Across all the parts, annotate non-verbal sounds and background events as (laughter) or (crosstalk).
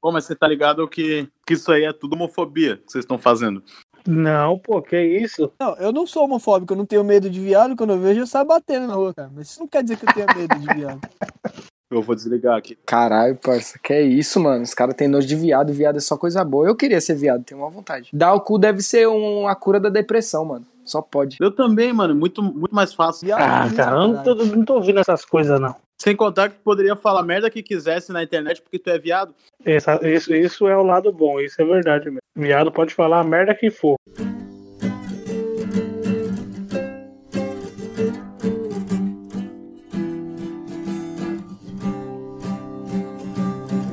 Pô, mas você tá ligado que, que isso aí é tudo homofobia que vocês estão fazendo. Não, pô, que isso? Não, eu não sou homofóbico, eu não tenho medo de viado. Quando eu vejo, eu saio batendo na rua, cara. Mas isso não quer dizer que eu tenha medo de viado. (laughs) Eu vou desligar aqui. Caralho, parça, que é isso, mano? Os caras têm nojo de viado, viado é só coisa boa. Eu queria ser viado, tenho uma vontade. Dar o cu deve ser um, a cura da depressão, mano. Só pode. Eu também, mano. Muito, muito mais fácil. Viado Ah, mesmo, cara, eu não tô, não tô ouvindo essas coisas, não. Sem contar que poderia falar merda que quisesse na internet porque tu é viado. Essa- isso, isso é o lado bom, isso é verdade mesmo. Viado pode falar a merda que for.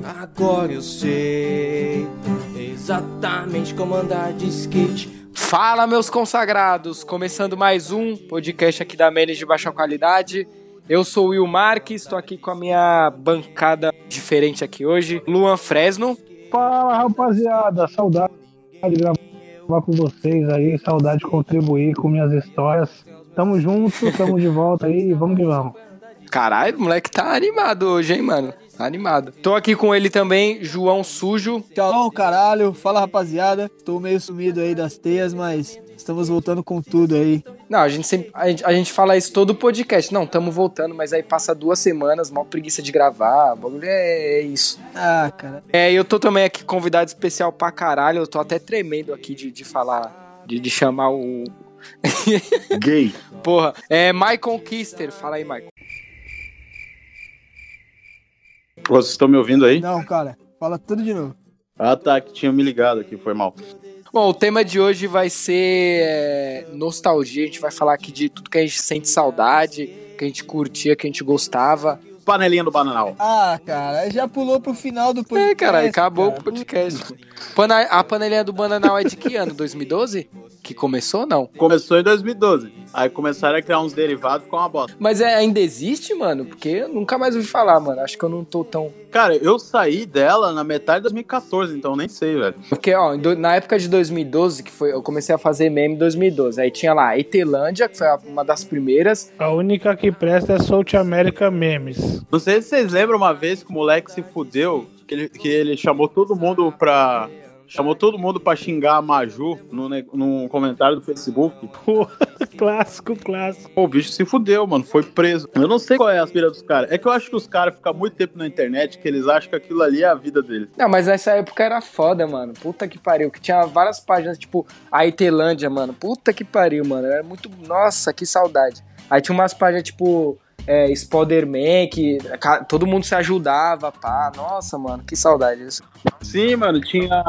Agora eu sei exatamente como andar de skate. Fala, meus consagrados! Começando mais um podcast aqui da Menes de Baixa Qualidade. Eu sou o Will Marques, estou aqui com a minha bancada diferente aqui hoje. Luan Fresno. Fala, rapaziada, saudade de gravar com vocês aí, saudade de contribuir com minhas histórias. Tamo junto, tamo de volta aí, vamos que vamos. Caralho, o moleque tá animado hoje, hein, mano? Tá animado. Tô aqui com ele também, João Sujo. Tchau, caralho. Fala, rapaziada. Tô meio sumido aí das teias, mas estamos voltando com tudo aí. Não, a gente sempre. A gente, a gente fala isso todo podcast. Não, tamo voltando, mas aí passa duas semanas, mal preguiça de gravar. O bagulho é, é isso. Ah, cara. É, eu tô também aqui convidado especial pra caralho. Eu tô até tremendo aqui de, de falar, de, de chamar o. (laughs) Gay. Porra, é Michael Kister. Fala aí, Michael. Vocês estão me ouvindo aí? Não, cara. Fala tudo de novo. Ah, tá. Que tinha me ligado aqui, foi mal. Bom, o tema de hoje vai ser é, nostalgia. A gente vai falar aqui de tudo que a gente sente saudade, que a gente curtia, que a gente gostava. Panelinha do bananal. Ah, cara. Já pulou pro final do podcast. É, cara, acabou cara. o podcast. Pana- a panelinha do Bananal é de que ano? (laughs) 2012? Que começou, não? Começou em 2012. Aí começaram a criar uns derivados com uma bosta. Mas é, ainda existe, mano? Porque eu nunca mais ouvi falar, mano. Acho que eu não tô tão. Cara, eu saí dela na metade de 2014, então nem sei, velho. Porque, ó, na época de 2012, que foi. Eu comecei a fazer meme em 2012. Aí tinha lá a Etelândia, que foi a- uma das primeiras. A única que presta é South America Memes. Não sei se vocês lembram uma vez que o moleque se fudeu, que ele, que ele chamou todo mundo pra. Chamou todo mundo pra xingar a Maju no, num comentário do Facebook. (laughs) clássico, clássico. Pô, o bicho se fudeu, mano. Foi preso. Eu não sei qual é a aspira dos caras. É que eu acho que os caras ficam muito tempo na internet que eles acham que aquilo ali é a vida deles. Não, mas nessa época era foda, mano. Puta que pariu. Que tinha várias páginas, tipo, a Itelândia, mano. Puta que pariu, mano. Era muito. Nossa, que saudade. Aí tinha umas páginas, tipo. É, Spider-Man, que todo mundo se ajudava, pá. Nossa, mano, que saudade disso. Sim, mano, tinha.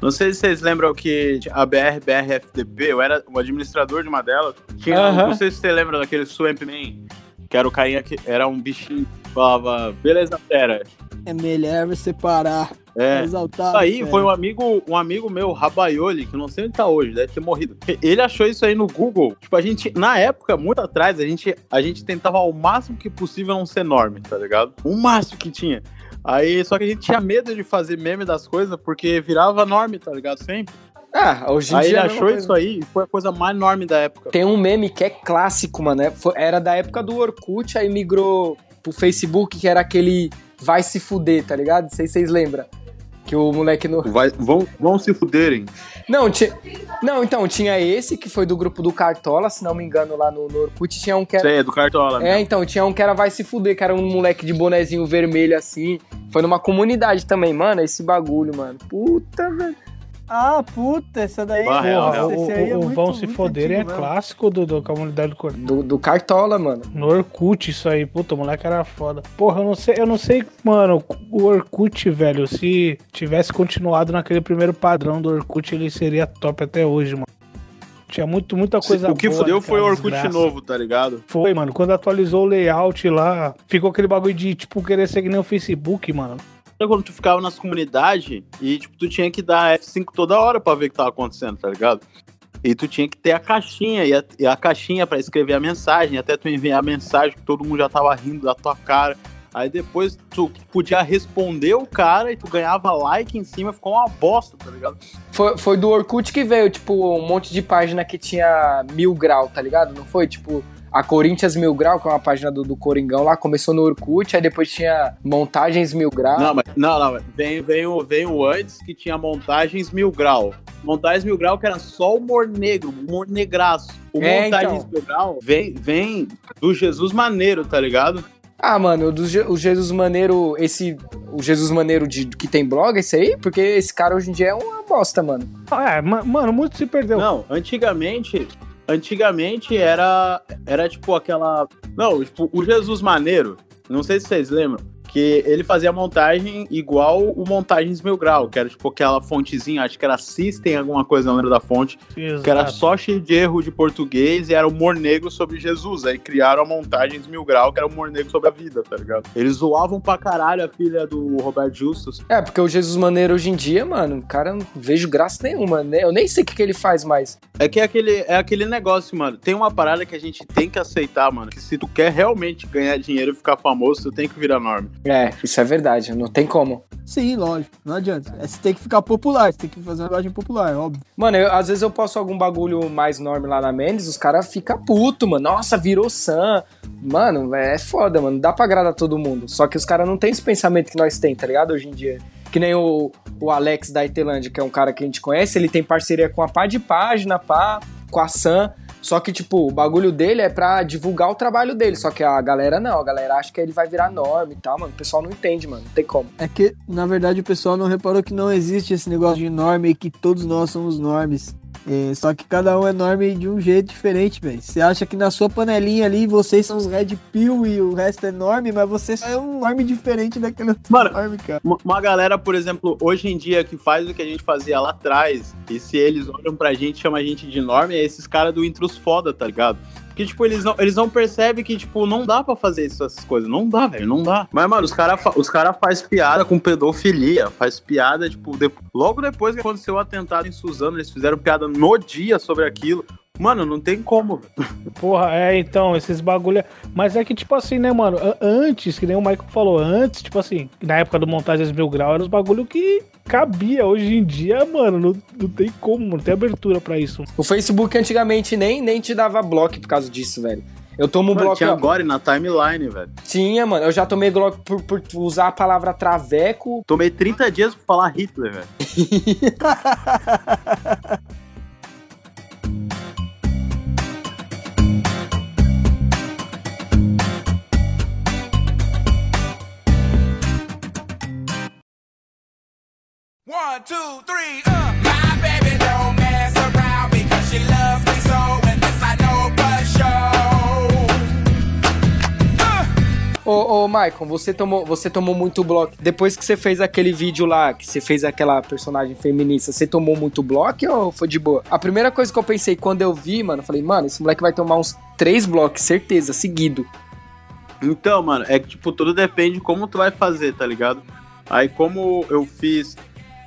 Não sei se vocês lembram que a BR, BRFDP, eu era o administrador de uma delas. Tinha, Aham. Não sei se você lembra daquele Swamp Man, que era o carinha que era um bichinho que falava, beleza, fera. É melhor você parar. É. Exaltar. Isso aí foi um amigo, um amigo meu, Rabaioli, que eu não sei onde tá hoje, deve ter morrido. Ele achou isso aí no Google. Tipo, a gente, na época, muito atrás, a gente, a gente tentava ao máximo que possível não ser enorme, tá ligado? O máximo que tinha. Aí, só que a gente tinha medo de fazer meme das coisas, porque virava norme, tá ligado? Sempre. Ah, hoje em Aí ele dia. é a mesma achou isso aí e foi a coisa mais enorme da época. Tem um meme que é clássico, mano. é- foi- era da época do Orkut, aí migrou pro Facebook, que era aquele vai se fuder, tá ligado? Não sei se vocês lembram. Que o moleque no. Vai, vão, vão se fuderem. Não, tinha. Não, então, tinha esse que foi do grupo do Cartola, se não me engano, lá no, no Orkut. Tinha um que era. aí é do Cartola. É, então, tinha um que era Vai Se Fuder, que era um moleque de bonezinho vermelho assim. Foi numa comunidade também, mano, esse bagulho, mano. Puta, velho. Ah, puta, essa daí. Porra, real. o, esse aí é o- Vão Se muito Foderem é clássico do, do comunidade do Do, do Cartola, mano. No Orkut, isso aí, puta, o moleque era foda. Porra, eu não sei, eu não sei, mano, o Orkut, velho, se tivesse continuado naquele primeiro padrão do Orkut, ele seria top até hoje, mano. Tinha muito, muita coisa o que boa fudeu foi o Orkut desgraça. novo, tá ligado? Foi, mano, quando atualizou o layout lá, ficou aquele bagulho de, tipo, querer ser que nem o Facebook, mano. Quando tu ficava nas comunidades e, tipo, tu tinha que dar F5 toda hora pra ver o que tava acontecendo, tá ligado? E tu tinha que ter a caixinha, e a, e a caixinha pra escrever a mensagem, até tu enviar a mensagem que todo mundo já tava rindo da tua cara. Aí depois tu podia responder o cara e tu ganhava like em cima, ficou uma bosta, tá ligado? Foi, foi do Orkut que veio, tipo, um monte de página que tinha mil grau, tá ligado? Não foi? Tipo, a Corinthians Mil Grau, que é uma página do, do Coringão lá, começou no Orkut, aí depois tinha Montagens Mil Grau. Não, mas não, não, vem, vem, o, vem o antes que tinha montagens mil grau. Montagens mil grau que era só humor negro, humor negraço. O É, montagens então. mil grau vem, vem do Jesus Maneiro, tá ligado? Ah, mano, o, do, Je- o Jesus Maneiro, esse. O Jesus Maneiro de, que tem blog, esse aí? Porque esse cara hoje em dia é uma bosta, mano. É, ma- mano, muito se perdeu. Não, antigamente, antigamente era era tipo aquela, não, tipo o Jesus Maneiro, não sei se vocês lembram, que ele fazia montagem igual o Montagens Mil Grau, que era tipo aquela fontezinha, acho que era System, alguma coisa, não lembro da fonte, Exato. que era só cheio de erro de português e era humor negro sobre Jesus. Aí criaram a Montagens Mil Grau, que era humor negro sobre a vida, tá ligado? Eles zoavam pra caralho a filha do Roberto Justus. É, porque o Jesus Maneiro hoje em dia, mano, o cara não vejo graça nenhuma, né? Eu nem sei o que, que ele faz mais. É que é aquele, é aquele negócio, mano. Tem uma parada que a gente tem que aceitar, mano. Que se tu quer realmente ganhar dinheiro e ficar famoso, tu tem que virar norme. É, isso é verdade, não tem como. Sim, lógico. Não adianta. É, você tem que ficar popular, você tem que fazer uma imagem popular, óbvio. Mano, eu- às vezes eu posto algum bagulho mais norme lá na Mendes, os caras ficam puto, mano. Nossa, virou Sam. Mano, é foda, mano. Dá pra agradar todo mundo. Só que os caras não têm esse pensamento que nós tem, tá ligado? Hoje em dia. Que nem o, o Alex da Itelândia, que é um cara que a gente conhece, ele tem parceria com a pá de página, pá, com a Sam. Só que, tipo, o bagulho dele é pra divulgar o trabalho dele. Só que a galera não, a galera acha que ele vai virar norme e tal, mano. O pessoal não entende, mano. Não tem como. É que, na verdade, o pessoal não reparou que não existe esse negócio de norme e que todos nós somos normes. É, só que cada um é norme de um jeito diferente, velho. Você acha que na sua panelinha ali vocês são os Red Pill e o resto é norme, mas você só é um norme diferente daquele outro Mano, norme, cara. Uma, galera, por exemplo, hoje em dia que faz o que a gente fazia lá atrás, e se eles olham pra gente, chama a gente de norme, é esses caras do intros foda, tá ligado? Porque, tipo, eles não, eles não percebem que, tipo, não dá pra fazer essas coisas. Não dá, velho, não dá. Mas, mano, os caras os cara faz piada com pedofilia, faz piada, tipo, de- logo depois que aconteceu o atentado em Suzano, eles fizeram piada no dia sobre aquilo. Mano, não tem como, velho. Porra, é, então, esses bagulho. Mas é que, tipo assim, né, mano? Antes, que nem o Michael falou, antes, tipo assim, na época do Montagens Mil Grau, era os bagulho que cabia. Hoje em dia, mano, não, não tem como, não tem abertura pra isso. O Facebook antigamente nem, nem te dava bloco por causa disso, velho. Eu tomo um bloco. tinha agora na timeline, velho. Tinha, mano. Eu já tomei bloco por, por usar a palavra traveco. Tomei 30 dias pra falar Hitler, velho. (laughs) One, two, three, uh. My baby don't mess around because she loves me so, and this I know for sure. Uh. Ô, ô, Maicon, você tomou, você tomou muito bloco. Depois que você fez aquele vídeo lá, que você fez aquela personagem feminista, você tomou muito bloco ou foi de boa? A primeira coisa que eu pensei quando eu vi, mano, eu falei, mano, esse moleque vai tomar uns três blocos, certeza, seguido. Então, mano, é que, tipo, tudo depende de como tu vai fazer, tá ligado? Aí, como eu fiz.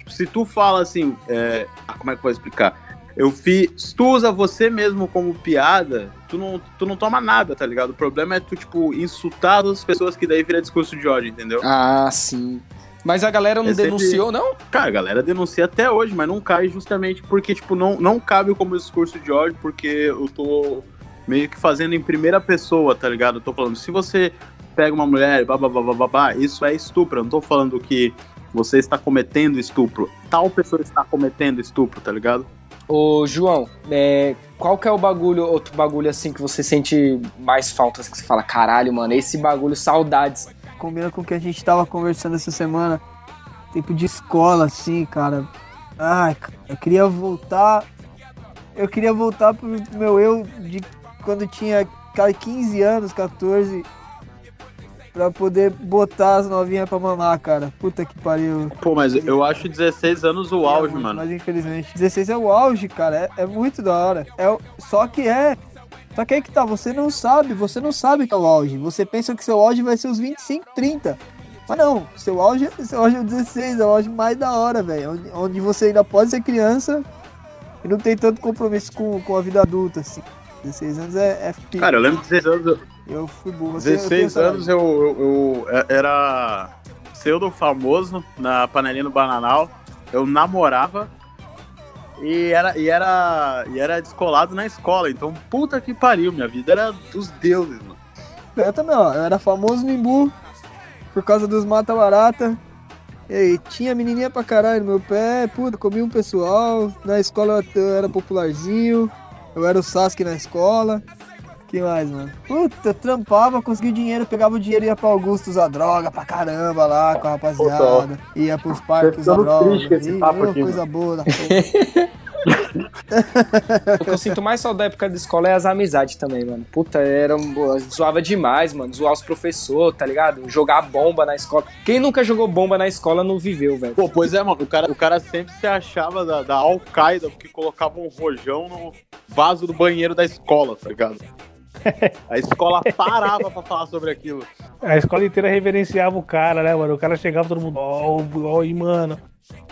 Tipo, se tu fala assim. é, ah, como é que eu vou explicar? Eu fiz. Se tu usa você mesmo como piada, tu não, tu não toma nada, tá ligado? O problema é tu, tipo, insultar as pessoas que daí vira discurso de ódio, entendeu? Ah, sim. Mas a galera não É sempre- denunciou, não? Cara, a galera denuncia até hoje, mas não cai justamente porque, tipo, não, não cabe como discurso de ódio, porque eu tô meio que fazendo em primeira pessoa, tá ligado? Eu tô falando, se você pega uma mulher, babá, isso é estupro. Eu não tô falando que você está cometendo estupro. Tal pessoa está cometendo estupro, tá ligado? Ô, João, é, qual que é o bagulho, outro bagulho assim que você sente mais falta, assim, que você fala, caralho, mano, esse bagulho, saudades. Combina com o que a gente tava conversando essa semana. Tempo de escola, assim, cara. Ai, eu queria voltar. Eu queria voltar pro meu eu de quando tinha cara, 15 anos, 14. Pra poder botar as novinhas pra mamar, cara. Puta que pariu. Pô, mas eu acho 16 anos o auge, muito, mano. Mas infelizmente. 16 é o auge, cara. É, é muito da hora. É, só que é. Só que aí que tá, você não sabe, você não sabe que é o auge. Você pensa que seu auge vai ser os 25, 30. Mas não, seu auge, (laughs) seu auge é o 16, é o auge mais da hora, velho. Onde, onde você ainda pode ser criança e não tem tanto compromisso com, com a vida adulta, assim. 16 anos é, é Cara, eu lembro de 16 anos, eu- Eu fui burro. eu tenho- eu tenho 16 essa- anos eu, eu, eu era pseudo famoso na panelinha do Bananal. Eu namorava E era, e, era, e era descolado na escola. Então, puta que pariu, minha vida era dos deuses, mano. Eu também, ó. Eu era famoso no Imbu por causa dos mata-barata. E tinha menininha pra caralho no meu pé. Puta, comia um pessoal. Na escola eu era popularzinho. Eu era o Sasuke na escola. Que mais, mano? Puta, eu trampava, conseguia dinheiro, pegava o dinheiro e ia pra Augusto usar droga pra caramba lá com a rapaziada. Ia pros parques usar droga. triste esse E, papo aqui, coisa boa da. (laughs) O que eu sinto mais saudade da época da escola é as amizades também, mano. Puta, era, um- zoava demais, mano. Zoar os professores, tá ligado? Jogar bomba na escola. Quem nunca jogou bomba na escola não viveu, velho. Pô, pois é, mano. O cara, o cara sempre se achava da, da Al-Qaeda porque colocava um rojão no vaso do banheiro da escola, tá ligado? (laughs) A escola parava pra falar sobre aquilo. A escola inteira reverenciava o cara, né, mano? O cara chegava, todo mundo, ó, ó, aí, mano.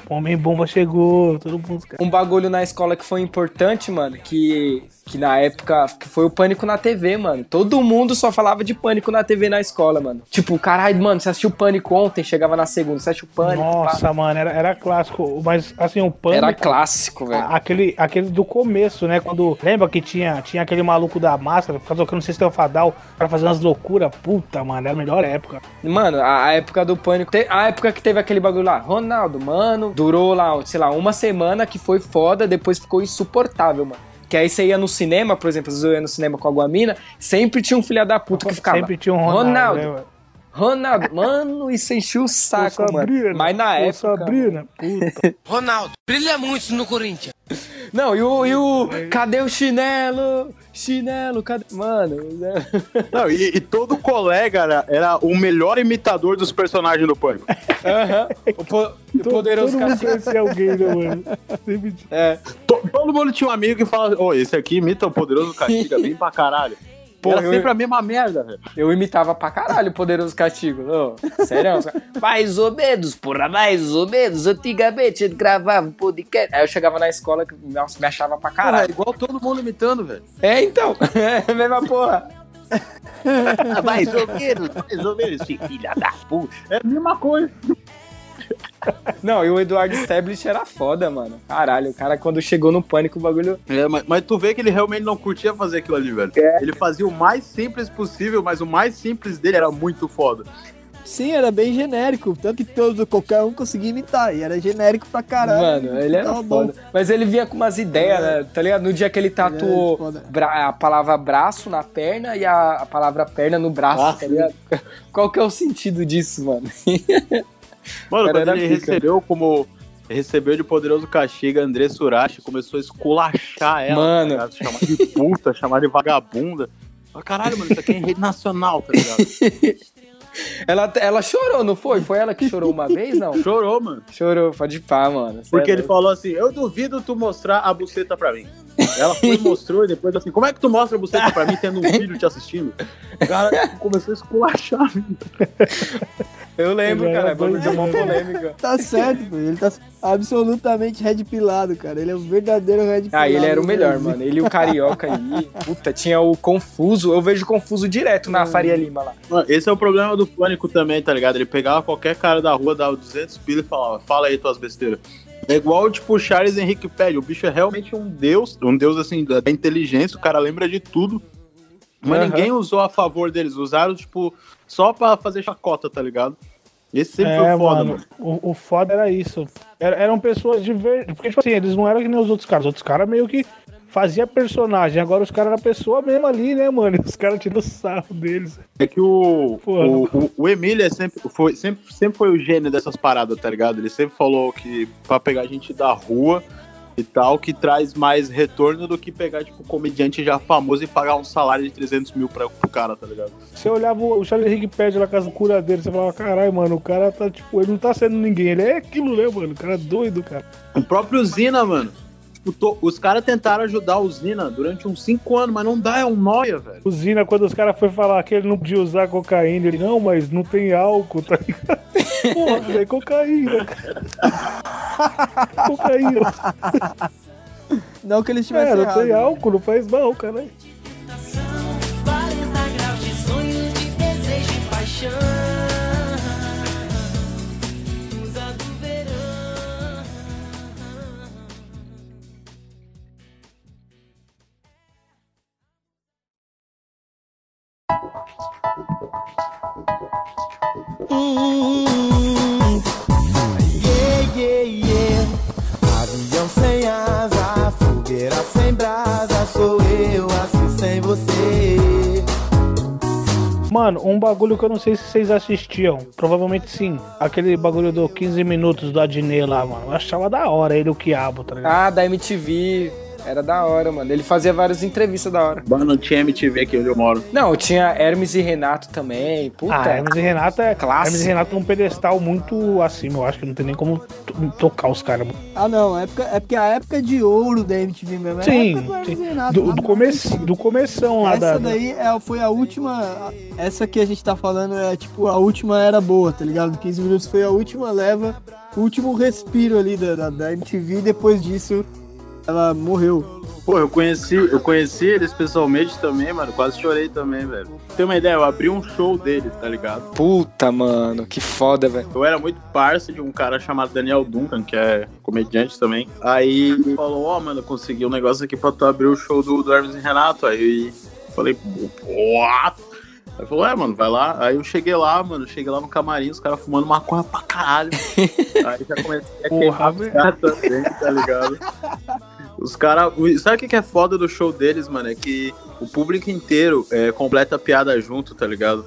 O Homem Bomba chegou, todo mundo. Um bagulho na escola que foi importante, mano, que, que na época que foi o Pânico na TV, mano. Todo mundo só falava de Pânico na TV na escola, mano. Tipo, caralho, mano, você assistiu Pânico ontem, chegava na segunda, você assistiu Pânico? pá. Nossa, mano, era, era clássico. Mas, assim, o pânico. Era clássico, velho. Aquele, aquele do começo, né? Quando. Lembra que tinha, tinha aquele maluco da máscara, ficava tocando Sistema Fadal pra fazer umas loucuras? Puta, mano, era a melhor época. Mano, a, a época do pânico. te- a época que teve aquele bagulho lá, Ronaldo, mano, durou lá, sei lá, uma semana que foi foda, depois ficou insuportável, mano. Que aí você ia no cinema, por exemplo, às vezes eu ia no cinema com alguma mina, sempre tinha um filho da puta que ficava. Sempre tinha um Ronaldo. Ronaldo, né, mano? Ronaldo, mano, isso enchia o saco, mano. Sabrina, Mas na época. Sabrina, puta. (laughs) Ronaldo, brilha muito no Corinthians. Não, e o, e o. Cadê o chinelo? Chinelo, cadê. Mano, né? (laughs) Não, e, e todo colega era, era o melhor imitador dos personagens do Pânico. Aham. (laughs) O, po- o poderoso Todo mundo castigo. conhecia alguém, né, mano? Sempre tinha. É. To- Todo mundo tinha um amigo que fala, ô, esse aqui imita o poderoso Castiga bem pra caralho. Porra, era eu- sempre a mesma merda, velho. Eu imitava pra caralho o poderoso castigo. Ô, sério? mais ou menos, porra, mais ou menos. Antigamente ele gravava um podcast. Aí eu chegava na escola que nossa, me achava pra Cara, é caralho. igual todo mundo imitando, velho. É, então. (laughs) É a mesma porra. (laughs) mais ou menos, mais ou menos, filha da puta. É a mesma coisa. (laughs) Não, e o Eduardo Stablish era foda, mano. Caralho, o cara quando chegou no pânico, o bagulho. É, mas, mas tu vê que ele realmente não curtia fazer aquilo ali, velho. Ele fazia o mais simples possível, mas o mais simples dele era muito foda. Sim, era bem genérico. Tanto que todo, qualquer um conseguia imitar. E era genérico pra caralho. Mano, ele era Tava bom. foda. Mas ele vinha com umas ideias, né? Tá ligado? No dia que ele tatuou foda. bra- a palavra braço na perna e a, a palavra perna no braço, Ah, tá ligado? (laughs) Qual que é o sentido disso, mano? (laughs) Mano, quando ele pica. recebeu como. Recebeu de poderoso castigo a André Surachi, começou a esculachar ela. Mano. tá ligado? chamar de puta, (laughs) chamar de vagabunda. Mas, caralho, mano, isso aqui é rede nacional, tá ligado? (laughs) Ela, ela chorou, não foi? Foi ela que chorou uma vez, não? Chorou, mano. Chorou, pode pá, mano. Porque é ele falou assim: Eu duvido tu mostrar a buceta pra mim. Ela foi e mostrou, e depois assim: Como é que tu mostra a buceta pra mim tendo um filho te assistindo? O cara começou a esculachar. (laughs) Eu lembro, Ele era cara. Bagulho deu uma polêmica. (laughs) Tá certo, pô. Ele tá absolutamente red pilado, cara. Ele é o verdadeiro red pilado. Ah, ele era o melhor, Brasil. mano. Ele e o Carioca aí. Puta, tinha o Confuso. Eu vejo Confuso direto na Faria Lima lá. Mano, esse é o problema do Pânico também, tá ligado? Ele pegava qualquer cara da rua, dava 200 pila e falava: Fala aí tuas besteiras. É igual, tipo, Charles Henrique Pede. O bicho é realmente um deus, um deus, assim, da inteligência. O cara lembra de tudo. Mas Aham. ninguém usou a favor deles. Usaram, tipo, só pra fazer chacota, tá ligado? Esse sempre É, foi foda, mano, mano. O, o foda era isso. Era- eram pessoas de ver. Porque, tipo assim, eles não eram que nem os outros caras. Os outros caras meio que fazia personagem. Agora os caras eram pessoa mesmo ali, né, mano? (laughs) Os caras tirando sarro deles. É que o, Porra. o, o, o Emílio é sempre, foi, sempre, sempre foi o gênio dessas paradas, tá ligado? Ele sempre falou que pra pegar gente da rua e tal, que traz mais retorno do que pegar, tipo, comediante já famoso e pagar um salário de 300 mil pra, pro cara, tá ligado? Você olhava o Charlie Henrique pede lá com as cura dele, você falava, caralho, mano, o cara tá, tipo, ele não tá sendo ninguém, ele é aquilo, né, mano? O cara é doido, cara. O próprio Zina, mano. Tipo, to- os caras tentaram ajudar o Zina durante uns 5 anos, mas não dá, é um noia, velho. O Zina, quando os caras foram falar que ele não podia usar cocaína, ele, não, mas não tem álcool, tá ligado? (laughs) Porra, é cocaína, cara. cocaína. Não que ele estivesse É, não errado. tem né? álcool, não faz mal, cara. 40 graus de sonho, de desejo e paixão. Hum. Yeah, yeah, yeah. Avião sem asa, fogueira sem brasa, sou eu assim sem você. Mano, um bagulho que eu não sei se vocês assistiam. Provavelmente sim. Aquele bagulho do 15 minutos do Adnet lá, mano. Eu achava da hora ele, o Quiabo, tá ligado? Ah, da MTV. Era da hora, mano. Ele fazia várias entrevistas da hora. Mano, tinha MTV aqui onde eu moro. Não, tinha Hermes e Renato também. Puta. Ah, Hermes e Renato é. Clássico. Hermes e Renato é um pedestal muito acima. Eu acho que não tem nem como to- tocar os caras. Ah, não, é, época, é porque a época de ouro da MTV mesmo. é a Sim, época do Hermes sim. e Renato, Do, do, começo, do começão lá da. Essa daí é, foi a última. Essa que a gente tá falando é tipo a última era boa, tá ligado? 15 minutos foi a última leva, o último respiro ali da, da, da MTV. E depois disso, ela morreu. Pô, eu conheci, eu conheci eles pessoalmente também, mano. Quase chorei também, velho. Ter uma ideia, eu abri um show deles, tá ligado? Puta, mano. Que foda, velho. Eu era muito parça de um cara chamado Daniel Duncan, que é comediante também. Aí ele falou, ó, mano, consegui um negócio aqui pra tu abrir o show do, do Hermes e Renato. Aí eu falei, what? Aí falou, é, mano, vai lá. Aí eu cheguei lá, mano, cheguei lá no camarim, os caras fumando maconha pra caralho. (laughs) Aí já comecei a queimar velho. caras também, tá ligado? Os caras. Sabe o que que é foda do show deles, mano? É que o público inteiro é, completa a piada junto, tá ligado?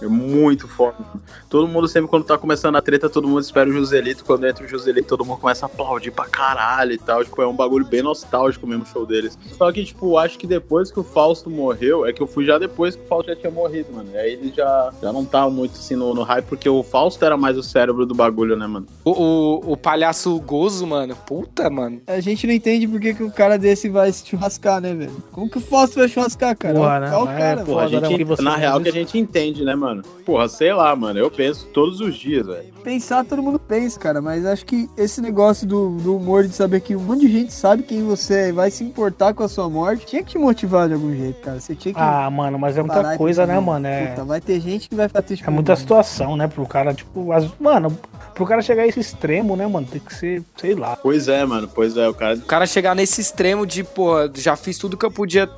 É muito foda. mano. Todo mundo sempre, quando tá começando a treta, todo mundo espera o Joselito. Quando entra o Joselito, todo mundo começa a aplaudir pra caralho e tal. Tipo, é um bagulho bem nostálgico mesmo o show deles. Só que, tipo, acho que depois que o Fausto morreu, é que eu fui já depois que o Fausto já tinha morrido, mano. E aí ele já, já não tava muito assim no, no hype, porque o Fausto era mais o cérebro do bagulho, né, mano? O, o, o palhaço gozo, mano. Puta, mano. A gente não entende por que, que um cara desse vai se churrascar, né, velho? Como que o Fausto vai churrascar, cara? Porra, né? É o É, cara, Pô, a Foda, né, gente, você na real que a gente entende, né, mano? Porra, sei lá, mano. Eu penso todos os dias, velho. Pensar, todo mundo pensa, cara, mas acho que esse negócio do, do humor de saber que um monte de gente sabe quem você é e vai se importar com a sua morte, tinha que te motivar de algum jeito, cara. Você tinha que. Ah, mano, mas é muita coisa, pensar, né, mano? É, Puta, vai ter gente que vai ficar triste é muita mim. situação, né? Pro cara, tipo. as- Mano, pro cara chegar a esse extremo, né, mano? Tem que ser, sei lá. Pois é, mano. Pois é, o cara. O cara chegar nesse extremo de, pô, já fiz tudo que eu podia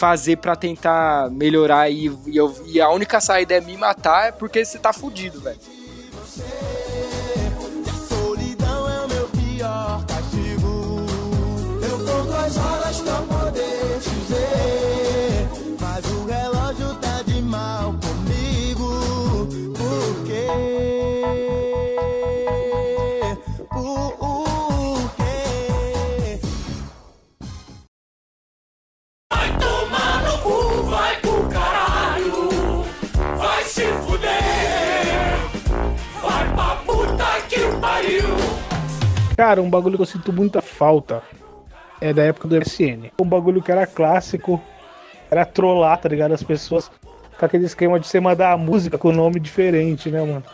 fazer pra tentar melhorar e, e, eu- e a única saída é me matar é porque você tá fudido, velho. É. Mas o relógio tá de mal comigo. Por Cara, um bagulho que eu sinto muita falta é da época do MSN. Um bagulho que era clássico, era trollar, tá ligado? As pessoas com aquele esquema de você mandar a música com nome diferente, né, mano?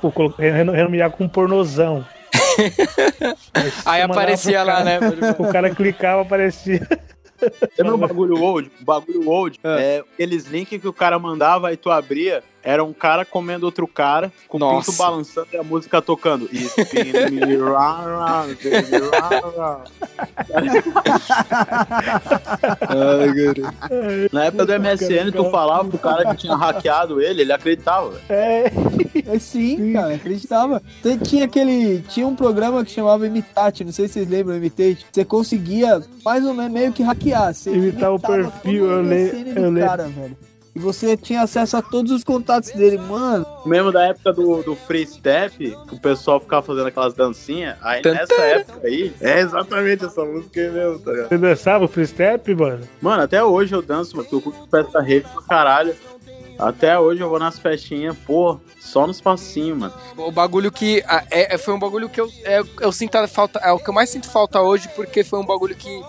Pô, renomear com pornozão. (laughs) Aí mandava aparecia lá, cara- né? (laughs) O cara clicava, aparecia. Lembra o bagulho old? O bagulho old é aqueles links que o cara mandava e tu abria. Era um cara comendo outro cara, com o pinto balançando e a música tocando. Spin me round, round, baby, round, round. Na época do MSN, tu falava pro cara que tinha hackeado ele, ele acreditava. É, (laughs) É sim, cara, acreditava. Tinha aquele. Tinha um programa que chamava Imitate, não sei se vocês lembram, Imitate. Você conseguia mais ou menos meio que hackear. Você Imitar o perfil, eu le- MSN do eu lembro. cara, velho. E você tinha acesso a todos os contatos dele, mano. Mesmo da época do, do Free Step, que o pessoal ficava fazendo aquelas dancinhas, aí nessa época aí, é exatamente essa música aí mesmo, tá ligado? você dançava o free step, mano? Mano, até hoje eu danço, mano, eu curto festa rave pra caralho. Até hoje eu vou nas festinhas, pô, só nos passinhos, mano. O bagulho que. é- é- foi um bagulho que eu, é, eu sinto a falta. É o que eu mais sinto falta hoje, porque foi um bagulho que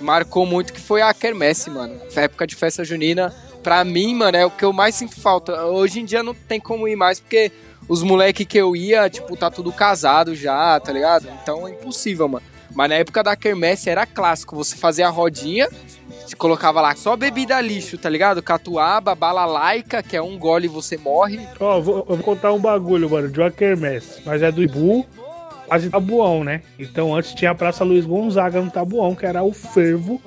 marcou muito, que foi a quermesse, mano. A época de festa junina, pra mim, mano, é o que eu mais sinto falta. Hoje em dia não tem como ir mais, porque os moleque que eu ia, tipo, tá tudo casado já, tá ligado? Então é impossível, mano. Mas na época da quermesse era clássico, você fazia a rodinha, você colocava lá só bebida lixo, tá ligado? Catuaba, balalaica, que é um gole e você morre. Ó, eu vou, eu vou contar um bagulho, mano, de uma quermesse. Mas é do Ibu, quase Tabuão, né? Então antes tinha a Praça Luiz Gonzaga no Tabuão, que era o fervo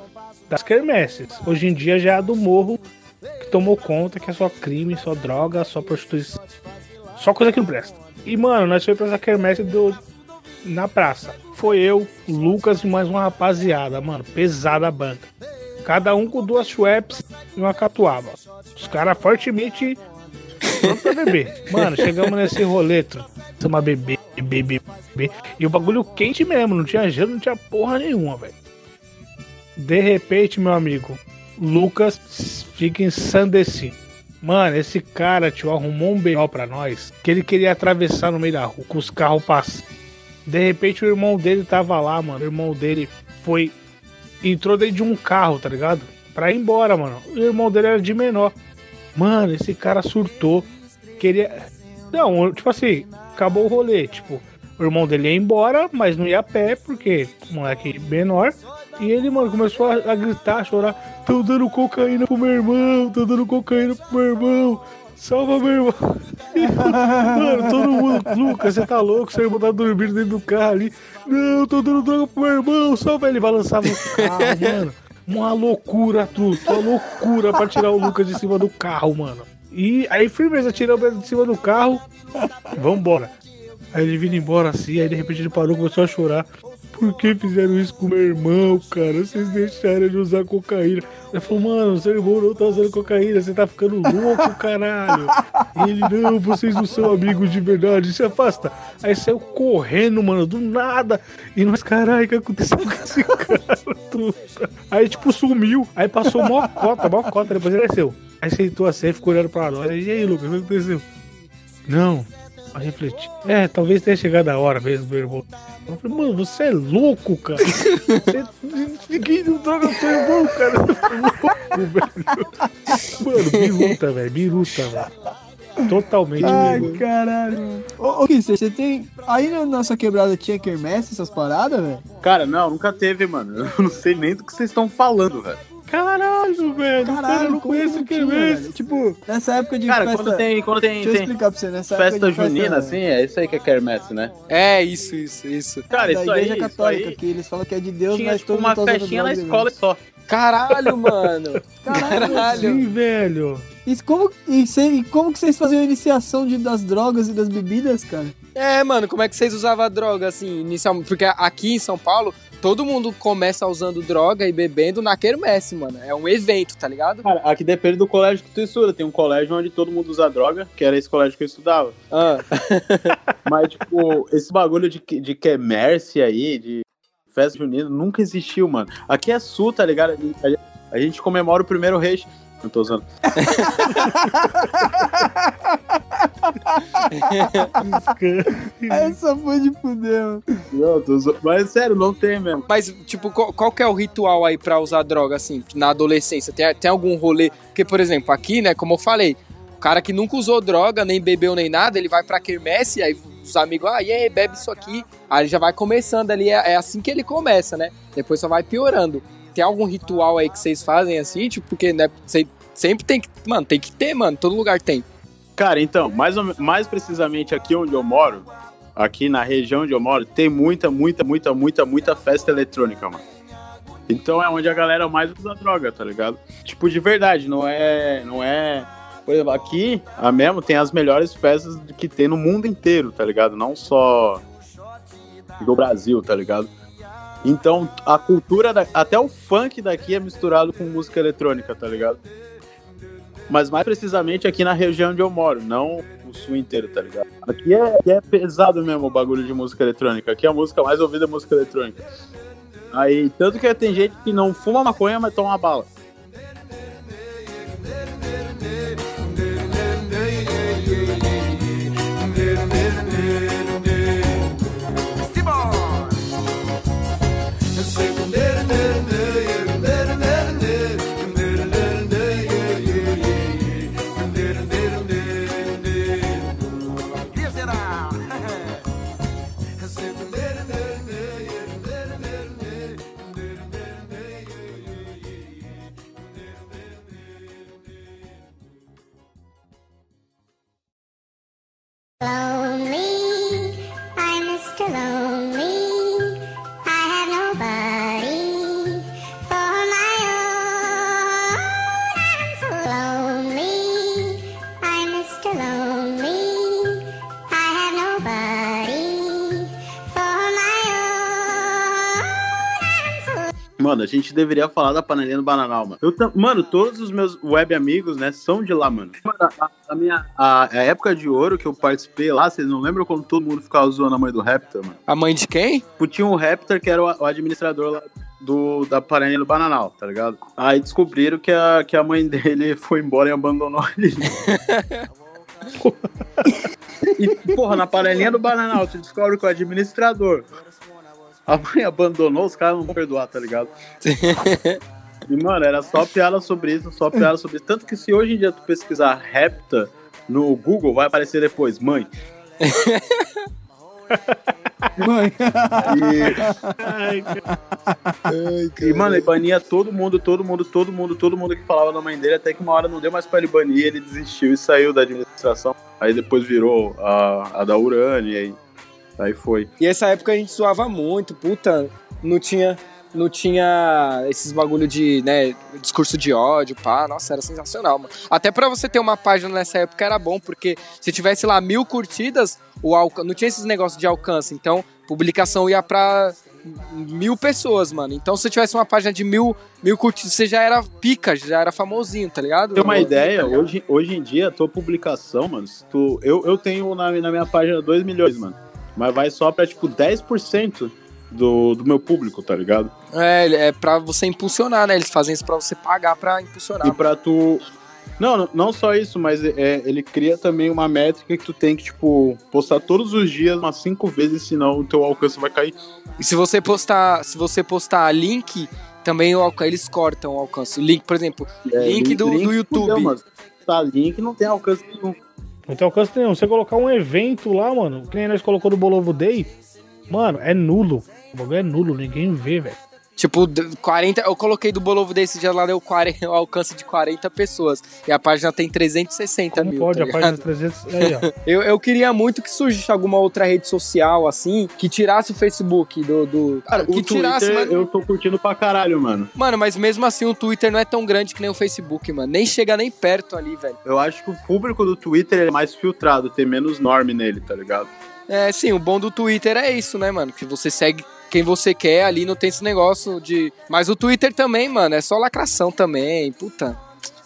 das quermesses. Hoje em dia já é a do Morro, que tomou conta que é só crime, só droga, só prostituição. Só coisa que não presta. E, mano, nós fomos pra essa quermesse do, na praça. Foi eu, Lucas e mais uma rapaziada, mano. Pesada a banca. Cada um com duas Schweppes e uma catuaba. Os caras fortemente pronto pra beber. Mano, chegamos nesse roleto. Uma bebê, bebê, bebê. E o bagulho quente mesmo, não tinha gelo, não tinha porra nenhuma, velho. De repente, meu amigo, Lucas fica ensandecido. Mano, esse cara, tio, arrumou um B.O. pra nós que ele queria atravessar no meio da rua com os carros passando. De repente, o irmão dele tava lá, mano. O irmão dele foi. Entrou dentro de um carro, tá ligado? Pra ir embora, mano. O irmão dele era de menor. Mano, esse cara surtou. Queria. Não, tipo assim, acabou o rolê. Tipo, o irmão dele ia embora, mas não ia a pé, porque moleque menor. E ele, mano, começou a, a gritar, a chorar. Tão dando cocaína pro meu irmão, tão dando cocaína pro meu irmão. Salva meu irmão. (laughs) Mano, todo mundo. Lucas, você tá louco? Seu irmão tá dormindo dentro do carro ali. Não, tô dando droga pro meu irmão. Salva ele. Balançava o carro, (laughs) mano. Uma loucura, tudo. Uma loucura pra tirar o Lucas de cima do carro, mano. E aí, firmeza, tiramos ele de cima do carro. Vambora. Aí ele vindo embora assim, aí de repente ele parou, começou a chorar. Por que fizeram isso com meu irmão, cara? Vocês deixaram de usar cocaína. Ele falou, mano, seu irmão não tá usando cocaína, você tá ficando louco, (laughs) caralho. E ele, não, vocês não são amigos de verdade, se afasta. Aí saiu correndo, mano, do nada. E nós, caralho, o que aconteceu com esse cara? truta? Aí, tipo, sumiu. Aí passou mó cota, mó cota, depois ele desceu. Aí sentou assim, ficou olhando pra nós. E aí, Lucas, o que aconteceu? Não, Aí refleti. É, talvez tenha chegado a hora mesmo, meu irmão. Eu falei, mano, você é louco, cara. Você ninguém não droga seu irmão, cara. Você é louco, velho. Mano, biruta, velho. Biruta, velho. Totalmente Ai, biruta. caralho. Ô, ô Kisser, você tem. Aí na nossa quebrada tinha quermesse, essas paradas, velho? Cara, não, nunca teve, mano. Eu não sei nem do que vocês estão falando, velho. Caralho, velho. cara, eu não conheço que é mesmo. velho? Tipo, nessa época de Cara, festa. quando tem, quando tem, Deixa eu tem explicar pra você, nessa época festa de festa junina, assim, é isso aí que é quermesse, né? É, isso, isso, isso. Cara, da isso aí, igreja isso católica, aí que eles falam que é de Deus, tinha mas tipo todo uma mundo tá usando festinha na droga escola só. Caralho, mano. (laughs) Caralho, Caralho. Sim, velho. E como, e, cê- e como que vocês faziam a iniciação de, das drogas e das bebidas, cara? É, mano, como é que vocês usavam droga, assim, inicialmente? Porque aqui em São Paulo, todo mundo começa usando droga e bebendo na quermesse, mano. É um evento, tá ligado? Cara, aqui depende do colégio que tu estuda. Tem um colégio onde todo mundo usa droga, que era esse colégio que eu estudava. Ah, (laughs) Mas, tipo, esse bagulho de, de quermesse aí, de festa junina, nunca existiu, mano. Aqui é sul, tá ligado? A, a gente comemora o primeiro rei. Não tô usando. (laughs) (laughs) Essa foi de fuder, mano. Não, tô usando. Mas sério, não tem mesmo. mas, tipo, qual, qual que é o ritual aí pra usar droga, assim, na adolescência? Tem, tem algum rolê? Porque, por exemplo, aqui, né, como eu falei, o cara que nunca usou droga, nem bebeu nem nada, ele vai pra quermesse, aí os amigos, ah, e aí, bebe isso aqui. Aí já vai começando ali, é, é assim que ele começa, né? Depois só vai piorando. Tem algum ritual aí que vocês fazem assim, tipo, porque, né, você sempre tem que, mano, tem que ter, mano, todo lugar tem. Cara, então, mais, mais precisamente aqui onde eu moro, aqui na região onde eu moro, tem muita, muita, muita, muita, muita festa eletrônica, mano. Então é onde a galera mais usa droga, tá ligado? Tipo, de verdade, não é. Não é. Por exemplo, aqui, a mesmo, tem as melhores festas que tem no mundo inteiro, tá ligado? Não só do Brasil, tá ligado? Então, a cultura, da- até o funk daqui é misturado com música eletrônica, tá ligado? Mas mais precisamente aqui na região onde eu moro, não o sul inteiro, tá ligado? Aqui é, aqui é pesado mesmo o bagulho de música eletrônica. Aqui a música mais ouvida é música eletrônica. Aí, tanto que tem gente que não fuma maconha, mas toma bala. Gente deveria falar da panelinha do Bananal, mano. Eu mano, todos os meus web amigos, né, são de lá, mano. Mano, a, a minha a, a época de ouro que eu participei lá, vocês não lembram quando todo mundo ficava zoando a mãe do Raptor, mano? A mãe de quem? Tinha um Raptor que era o, o administrador lá do, da panelinha do Bananal, tá ligado? Aí descobriram que a, que a mãe dele foi embora e abandonou ele. (laughs) e, porra, na panelinha do Bananal, tu descobre que o administrador. A mãe abandonou, os caras não vão perdoar, tá ligado? E, mano, era só piada sobre isso, só piada sobre isso. Tanto que se hoje em dia tu pesquisar Rapta no Google, vai aparecer depois, mãe. Mãe. E, Ai, cara. e, mano, ele bania todo mundo, todo mundo, todo mundo, todo mundo que falava da mãe dele, até que uma hora não deu mais pra ele banir, ele desistiu e saiu da administração. Aí depois virou a, a da Urânia, e aí, aí foi. E essa época a gente zoava muito, puta, não tinha, não tinha esses bagulho de, né, discurso de ódio, pá, nossa, era sensacional, mano. Até pra você ter uma página nessa época era bom, porque se tivesse lá mil curtidas, o alca... não tinha esses negócios de alcance, então publicação ia pra mil pessoas, mano. Então se você tivesse uma página de mil, mil curtidas, você já era pica, já era famosinho, tá ligado? Tem uma ideia, hoje, hoje em dia, a tua publicação, mano, se tu, eu, eu tenho na, na minha página 2 milhões, mano. Mas vai só pra, tipo, 10% do, do meu público, tá ligado? É, é pra você impulsionar, né? Eles fazem isso pra você pagar pra impulsionar. E pra tu. Não, não- não só isso, mas é, ele cria também uma métrica que tu tem que, tipo, postar todos os dias umas cinco vezes, senão o teu alcance vai cair. E se você postar, se você postar link, também o alcance, eles cortam o alcance. O link, por exemplo, É, link do, do YouTube. fudeu, mano. Tá, link não tem alcance nenhum. Tem alcance nenhum. Você colocar um evento lá, mano, que nem nós colocou no Bolovo Day, mano, é nulo. O bagulho é nulo, ninguém vê, velho. Tipo, d- 40, eu coloquei do Bolovo desse dia lá, deu 40, (laughs) o alcance de 40 pessoas. E a página tem 360 Como mil. pode? tá a página ligado? 300. Aí, ó. (laughs) eu, eu queria muito que surgisse alguma outra rede social, assim, que tirasse o Facebook do. do Cara, que o tirasse, Twitter mano. eu tô curtindo pra caralho, mano. Mano, mas mesmo assim o Twitter não é tão grande que nem o Facebook, mano. Nem chega nem perto ali, velho. Eu acho que o público do Twitter é mais filtrado, tem menos norme nele, tá ligado? É, sim, o bom do Twitter é isso, né, mano? Que você segue quem você quer ali, não tem esse negócio de. Mas o Twitter também, mano, é só lacração também, puta.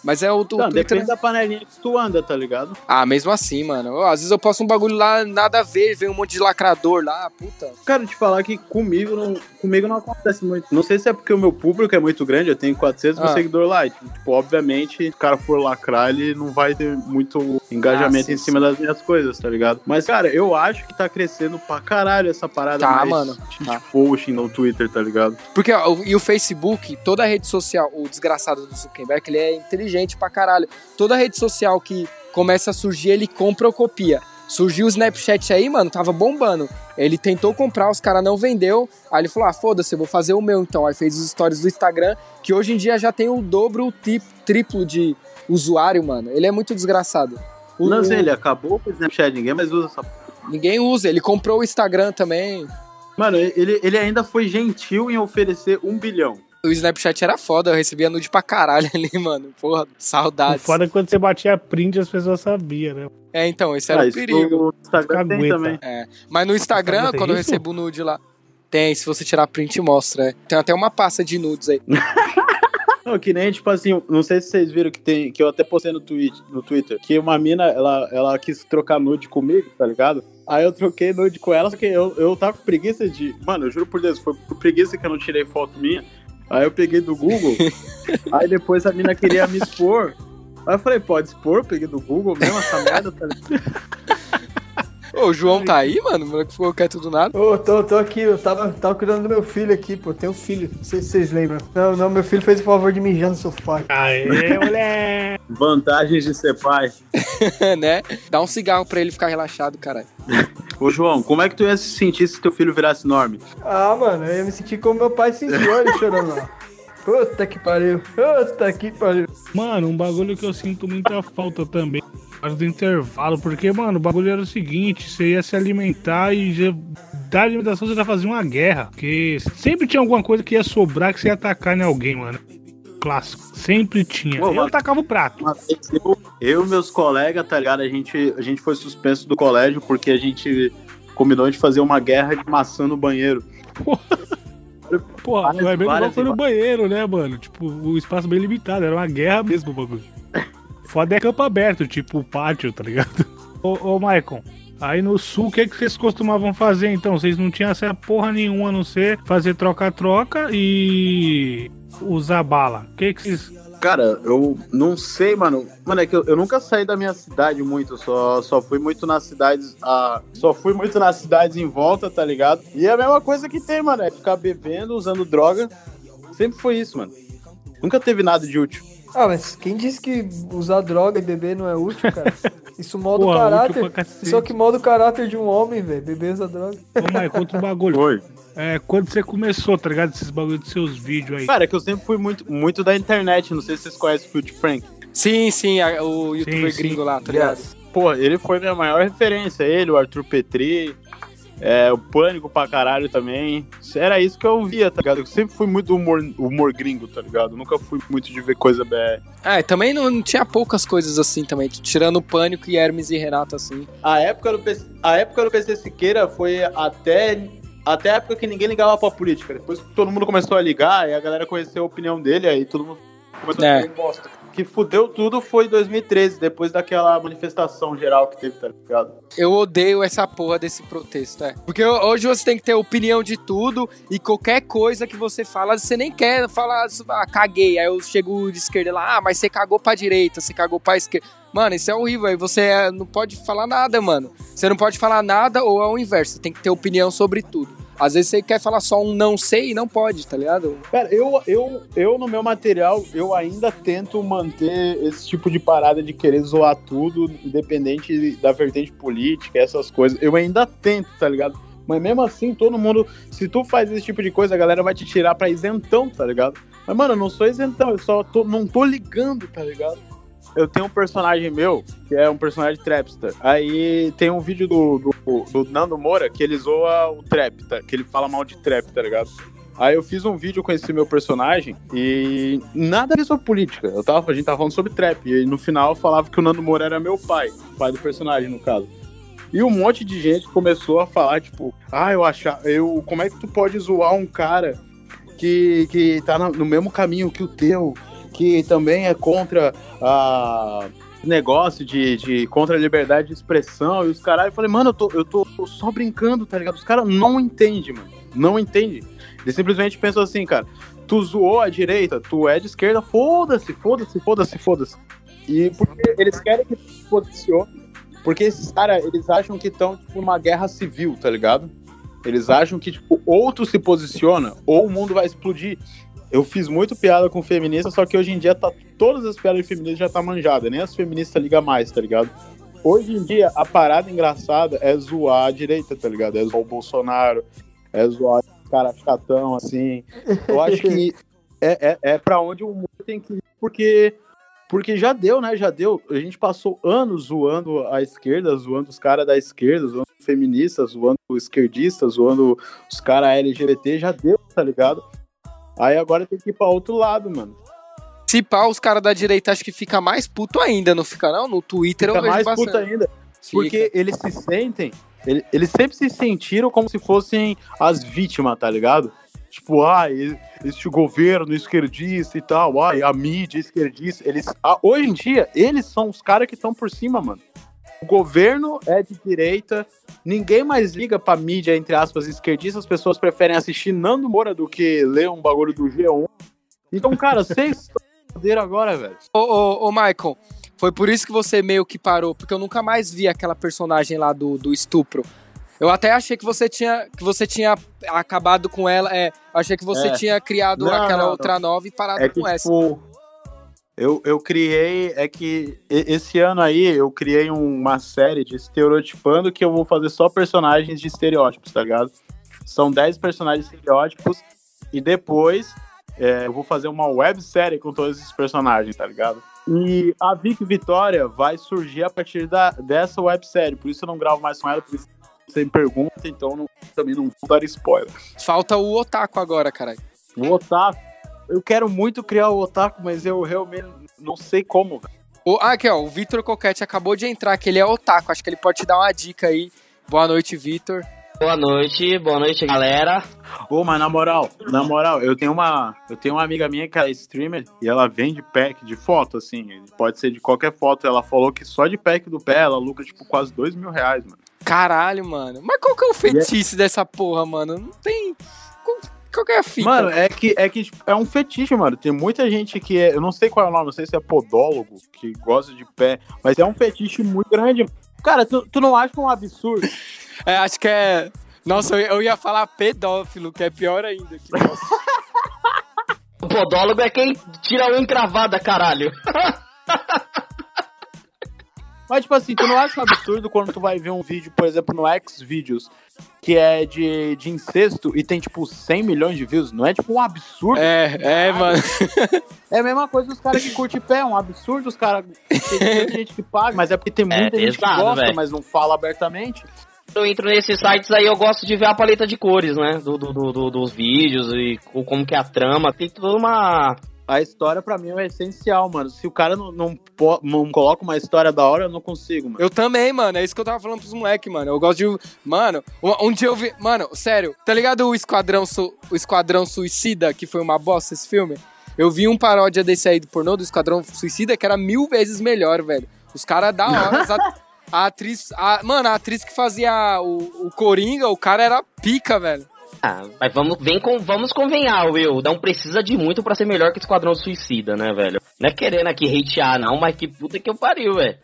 Mas é o, o Não, Twitter. depende da panelinha que tu anda, tá ligado? Ah, mesmo assim, mano. Às vezes eu posto um bagulho lá, nada a ver, vem um monte de lacrador lá, puta. Quero te falar que comigo não, comigo não acontece muito. Não sei se é porque o meu público é muito grande, eu tenho 400 mil Ah. seguidores lá. e, Tipo, obviamente, se o cara for lacrar, ele não vai ter muito engajamento Ah, sim, em cima das minhas coisas, tá ligado? Mas, cara, eu acho que tá crescendo pra caralho essa parada Tá, mais mano. de Tá. posting no Twitter, tá ligado? Porque, ó, o- e o Facebook, toda a rede social, o desgraçado do Zuckerberg, ele é inteligente pra caralho. Toda rede social que começa a surgir, ele compra ou copia. Surgiu o Snapchat aí, mano, tava bombando. Ele tentou comprar, os caras não vendeu. Aí ele falou: ah, foda-se, eu vou fazer o meu então. Aí fez os stories do Instagram, que hoje em dia já tem o dobro, o triplo de usuário, mano. Ele é muito desgraçado. O- Não sei, ele acabou com o Snapchat, ninguém mais usa essa Ninguém usa, ele comprou o Instagram também. Mano, ele, ele ainda foi gentil em oferecer um bilhão. O Snapchat era foda, eu recebia nude pra caralho (laughs) ali, mano. Porra, O saudades. foda é quando você batia print as pessoas sabiam, né? É, então, esse era Ah, o isso perigo. no Instagram tem também. É. Mas no Instagram, quando eu isso? recebo nude lá, tem, se você tirar print, mostra. é. Tem até uma pasta de nudes aí. (laughs) Não, que nem, tipo assim, não sei se vocês viram que tem, que eu até postei no, tweet, no Twitter, que uma mina, ela, ela quis trocar nude comigo, tá ligado? Aí eu troquei nude com ela, só que eu, eu tava com preguiça de. Mano, eu juro por Deus, foi por preguiça que eu não tirei foto minha. Aí eu peguei do Google, (laughs) aí depois a mina queria me expor. Aí eu falei, pode expor, eu peguei do Google mesmo essa merda, tá ligado? Ô, o João tá aí, mano? O moleque ficou quieto do nada. Ô, tô, tô aqui, eu tava, tava cuidando do meu filho aqui, pô. Tem um filho, não sei se vocês lembram. Não, não, meu filho fez o favor de mijar no sofá. Aê, (laughs) moleque! Vantagens de ser pai. (laughs) né? Dá um cigarro pra ele ficar relaxado, caralho. Ô, João, como é que tu ia se sentir se teu filho virasse enorme? Ah, mano, eu ia me sentir como meu pai se sentiu, olha ele chorando lá. Puta que pariu, puta que pariu. Mano, um bagulho que eu sinto muita falta também. Faz do intervalo, porque, mano, o bagulho era o seguinte: você ia se alimentar e já, da alimentação você já fazia uma guerra. Porque sempre tinha alguma coisa que ia sobrar que você ia atacar em alguém, mano. Clássico. Sempre tinha. Pô, eu mano. atacava o prato. Eu, eu e meus colegas, tá ligado? A gente, a gente foi suspenso do colégio porque a gente combinou de fazer uma guerra de maçã no banheiro. Porra, Várias- é mesmo igual várias foi no banheiro, né, mano? Tipo, o espaço bem limitado, era uma guerra mesmo o bagulho. Foda é campo aberto, tipo o pátio, tá ligado? Ô, ô Maicon, aí no sul, o que, que vocês costumavam fazer então? Vocês não tinham essa porra nenhuma a não ser fazer troca-troca e usar bala. O que que vocês. Cara, eu não sei, mano. Mano, é que eu, eu nunca saí da minha cidade muito, só, só fui muito nas cidades. Ah, só fui muito nas cidades em volta, tá ligado? E é a mesma coisa que tem, mano, é ficar bebendo, usando droga. Sempre foi isso, mano. Nunca teve nada de útil. Ah, mas quem disse que usar droga e beber não é útil, cara? (laughs) Isso molda o útil caráter. Isso é o que molda o caráter de um homem, velho. Beber e usar droga. Ô Maicon, outro bagulho. Foi. É, quando você começou, tá ligado? Esses bagulhos dos seus vídeos aí. Cara, é que eu sempre fui muito, muito da internet. Não sei se vocês conhecem o Field Frank. Sim, sim, a- o youtuber sim. gringo lá, tá ligado? Pô, ele foi minha maior referência. Ele, o Arthur Petri, é, o Pânico pra caralho também. Era isso que eu via, tá ligado? Eu sempre fui muito humor, humor gringo, tá ligado? Nunca fui muito de ver coisa BR. É, também não, não tinha poucas coisas assim também, tirando o Pânico e Hermes e Renato assim. A época do a época do PC Siqueira foi até, até a época que ninguém ligava pra política. Depois que todo mundo começou a ligar, e a galera conheceu a opinião dele, aí todo mundo começou É. a fazer bosta. Que fudeu tudo foi em 2013, depois daquela manifestação geral que teve, tá ligado? Eu odeio essa porra desse protesto, é. Porque hoje você tem que ter opinião de tudo e qualquer coisa que você fala, você nem quer falar, ah, caguei. Aí eu chego de esquerda lá, ah, mas você cagou pra direita, você cagou pra esquerda. Mano, isso é horrível. Aí você é, não pode falar nada, mano. Você não pode falar nada ou é o inverso. Você tem que ter opinião sobre tudo. Às vezes você quer falar só um não sei e não pode, tá ligado? Cara, eu, eu, eu no meu material, eu ainda tento manter esse tipo de parada de querer zoar tudo, independente da vertente política, essas coisas. Eu ainda tento, tá ligado? Mas mesmo assim, todo mundo. Se tu faz esse tipo de coisa, a galera vai te tirar pra isentão, tá ligado? Mas, mano, eu não sou isentão, eu só tô, não tô ligando, tá ligado? Eu tenho um personagem meu, que é um personagem trapster. Aí tem um vídeo do, do, do Nando Moura que ele zoa o trap? Que ele fala mal de trap, tá ligado? Aí eu fiz um vídeo com esse meu personagem e nada a ver sobre política. Eu tava, a gente tava falando sobre trap. E no final falava que o Nando Moura era meu pai, pai do personagem, no caso. E um monte de gente começou a falar, tipo, ah, eu achar, eu. Como é que tu pode zoar um cara que, que tá no mesmo caminho que o teu, que também é contra a negócio de, de contra a liberdade de expressão e os caras. Eu falei, mano, eu tô, eu tô só brincando, tá ligado? Os caras não entendem, mano. Não entendem. Eles simplesmente pensam assim, cara, tu zoou a direita, tu é de esquerda, foda-se, foda-se, foda-se, foda-se. E porque eles querem que tu se posicione, porque esses caras, eles acham que estão, tipo, numa guerra civil, tá ligado? Eles acham que, tipo, ou tu se posiciona, ou o mundo vai explodir. Eu fiz muito piada com feminista, só que hoje em dia tá, todas as piadas de feminista já tá manjada, nem as feministas ligam mais, tá ligado? Hoje em dia, a parada engraçada é zoar a direita, tá ligado? É zoar o Bolsonaro, é zoar os caras chatão, assim. Eu acho que é, é, é pra onde o mundo tem que ir, porque, porque já deu, né? Já deu. A gente passou anos zoando a esquerda, zoando os caras da esquerda, zoando feministas, zoando esquerdistas, zoando os caras LGBT, já deu, tá ligado? Aí agora tem que ir pra outro lado, mano. Se pá, os caras da direita acho que fica mais puto ainda, não fica não? No Twitter Fica eu vejo mais bastante. puta ainda. Fica. Porque eles se sentem, ele- eles sempre se sentiram como se fossem as vítimas, tá ligado? Tipo, ai, este governo esquerdista e tal, ai, a mídia esquerdista. Eles, ah, hoje em dia, eles são os caras que estão por cima, mano. O governo é de direita, ninguém mais liga pra mídia, entre aspas, esquerdista, as pessoas preferem assistir Nando Moura do que ler um bagulho do G1. Então, cara, (laughs) vocês estão agora, velho. Ô, ô, ô, Michael, foi por isso que você meio que parou, porque eu nunca mais vi aquela personagem lá do, do estupro. Eu até achei que você tinha que você tinha acabado com ela. É, eu achei que você É. tinha criado Não, aquela não, outra nova e parado É que, com essa. Eu, eu criei, é que esse ano aí eu criei uma série de estereotipando que eu vou fazer só personagens de estereótipos, tá ligado? São 10 personagens de estereótipos e depois é, eu vou fazer uma websérie com todos esses personagens, tá ligado? E a Vic Vitória vai surgir a partir da, dessa websérie, por isso eu não gravo mais com ela, por isso você me pergunta, então não- também não vou dar spoiler. Falta o Otaku agora, caralho. O Otaku, eu quero muito criar o Otaku, mas eu realmente não sei como, velho. O, ah, aqui, ó, o Vitor Coquete acabou de entrar, que ele é Otaku. Acho que ele pode te dar uma dica aí. Boa noite, Vitor. Boa noite, boa noite, galera. Ô, mas na moral, na moral, eu tenho uma. Eu tenho uma amiga minha que é streamer e ela vende pack de foto, assim. Pode ser de qualquer foto. Ela falou que só de pack do pé ela lucra, tipo, quase dois mil reais, mano. Caralho, mano. Mas qual que é o fetiche dessa porra, mano? Não tem. Qual, é a fita? Mano, é que, é que tipo, é um fetiche, mano. Tem muita gente que é. Eu não sei qual é o nome, não sei se é podólogo, que gosta de pé, mas é um fetiche muito grande. Cara, tu, tu não acha um absurdo? (laughs) É, acho que é. Nossa, eu, eu ia falar pedófilo, que é pior ainda. Que. (laughs) O podólogo é quem tira a unha encravada, caralho. (laughs) Mas, tipo assim, tu não acha um absurdo quando tu vai ver um vídeo, por exemplo, no Xvideos, que é de, de incesto e tem, tipo, 100 milhões de views? Não é, tipo, um absurdo? É, é, mano. É a mesma coisa dos caras que curtem pé, é um absurdo os caras. Tem muita (laughs) gente que paga, mas é porque tem muita gente que gosta, velho. mas não fala abertamente. Eu entro nesses sites aí, eu gosto de ver a paleta de cores, né? Do, do, do- do- dos vídeos e co- como que é a trama. Tem toda uma. A história, pra mim, é essencial, mano. Se o cara não, não, não coloca uma história da hora, eu não consigo, mano. Eu também, mano. É isso que eu tava falando pros moleques, mano. Eu gosto de. Mano, um, um dia eu vi. Mano, sério, tá ligado o Esquadrão, Su... o Esquadrão Suicida, que foi uma bosta esse filme? Eu vi um paródia desse aí do pornô, do Esquadrão Suicida, que era mil vezes melhor, velho. Os caras da hora. at- (laughs) A atriz. a- Mano, a atriz que fazia o, o Coringa, o cara era pica, velho. Ah, mas vamos, vem com, vamos convenhar, Will. Não precisa de muito pra ser melhor que Esquadrão Suicida, né, velho? Não é querendo aqui hatear, não, mas que puta que eu pariu, velho.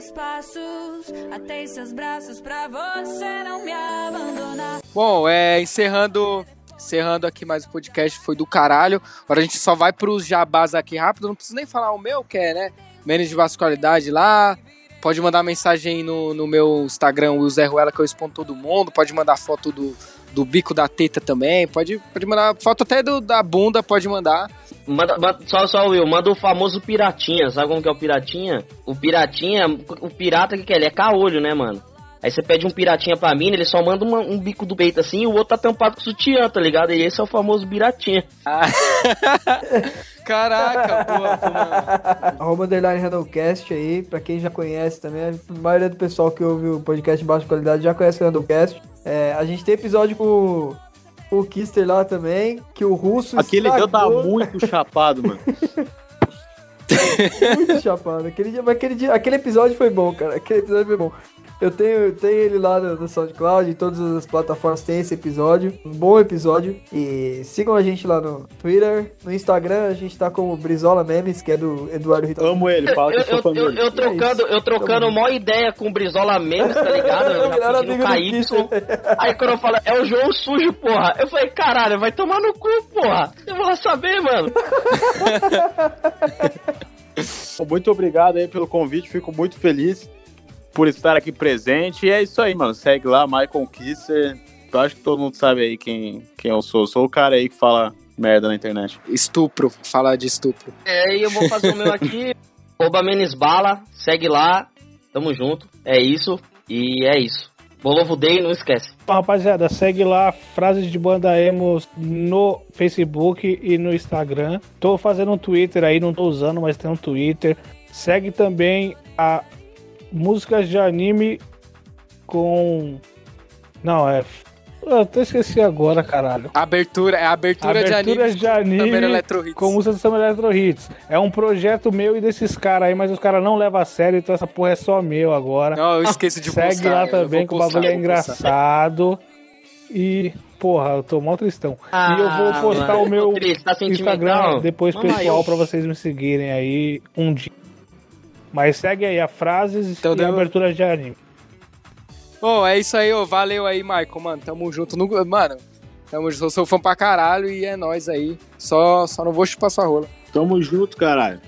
Seus passos, atei seus braços pra você não me abandonar. Bom, é, encerrando, encerrando aqui mais o podcast, foi do caralho. Agora a gente só vai pros jabás aqui rápido, não preciso nem falar o meu, que é, né? Menos de vascularidade lá. Pode mandar mensagem no, no meu Instagram, Will Zé Ruela, que eu expondo todo mundo. Pode mandar foto do, do bico da teta também. Pode, pode mandar foto até do, da bunda, pode mandar. Manda, manda- só, só, Will, manda o famoso piratinha. Sabe como que é o piratinha? O piratinha, o pirata que que é? Ele é caolho, né, mano? Aí você pede um piratinha pra mim, ele só manda uma- um bico do peito assim e o outro tá tampado com sutiã, tá ligado? E esse é o famoso piratinha. (laughs) Caraca, boa, pô, mano. Arroba underline Randallcast aí, pra quem já conhece também, a maioria do pessoal que ouve o podcast de baixa qualidade já conhece o Randallcast. É, a gente tem episódio com o, Kister lá também, que o russo Aquele teu tá estragou. muito chapado, mano. (laughs) muito chapado. Aquele, dia, mas aquele, dia, aquele episódio foi bom, cara. Aquele episódio foi bom. Eu tenho, eu tenho ele lá no, no SoundCloud, em todas as plataformas tem esse episódio. Um bom episódio. E sigam a gente lá no Twitter. No Instagram a gente tá como Brizola Memes, que é do Eduardo Rito. Amo ele, fala que Eu, eu sou eu, eu, trocando, eu trocando mó ideia com o Brizola mesmo, tá ligado? (laughs) É o Eu melhor já amigo KY. Kister. (laughs) Aí quando eu falo, é o João sujo, porra. Eu falei, caralho, vai tomar no cu, porra. Eu vou lá saber, mano. (laughs) Muito obrigado aí pelo convite, fico muito feliz por estar aqui presente. E é isso aí, mano. Segue lá, Michael Kisser. Eu acho que todo mundo sabe aí quem, quem eu sou. Sou o cara aí que fala merda na internet. Estupro, falar de estupro. É, e eu vou fazer o meu aqui. (laughs) Arroba Menes Bala, segue lá. Tamo junto. É isso. E é isso. Bolovo Day, não esquece. Então, rapaziada, segue lá Frases de Banda Emos no Facebook e no Instagram. Tô fazendo um Twitter aí, não tô usando, mas tem um Twitter. Segue também a músicas de anime com. Não, é. Eu até esqueci agora, caralho. Abertura, é abertura, de Abertura anime. de anime Summer Electro Hits. com música do Summer Electro Hits. É um projeto meu e desses caras aí, mas os caras não levam a sério, então essa porra é só meu agora. Não, eu esqueço de Segue postar, lá também, que o bagulho é engraçado. E, porra, eu tô mal tristão. Ah, e eu vou postar mano, o meu triste, tá? Instagram depois Vamos pessoal pra vocês me seguirem aí um dia. Mas segue aí a frases Então e deu- abertura de anime. Bom, é isso aí, ô. Valeu aí, Michael, mano. Tamo junto. No... Mano, tamo junto. Eu sou fã pra caralho e é nóis aí. Só, só não vou chupar sua rola. Tamo junto, caralho.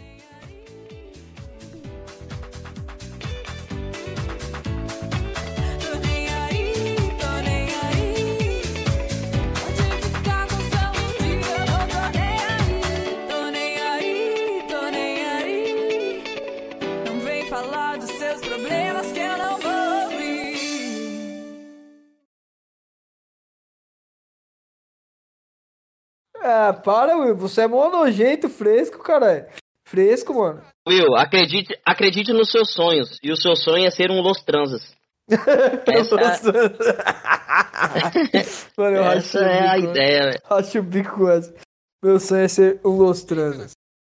Ah, para, Will. Você é mó nojento, fresco, caralho. Fresco, mano. Will, acredite, acredite nos seus sonhos. E o seu sonho é ser um Los Transas. (laughs) Essa, (laughs) Mano, eu essa é a bico, ideia, velho. Racho o bico essa. Meu sonho é ser um Los Transas.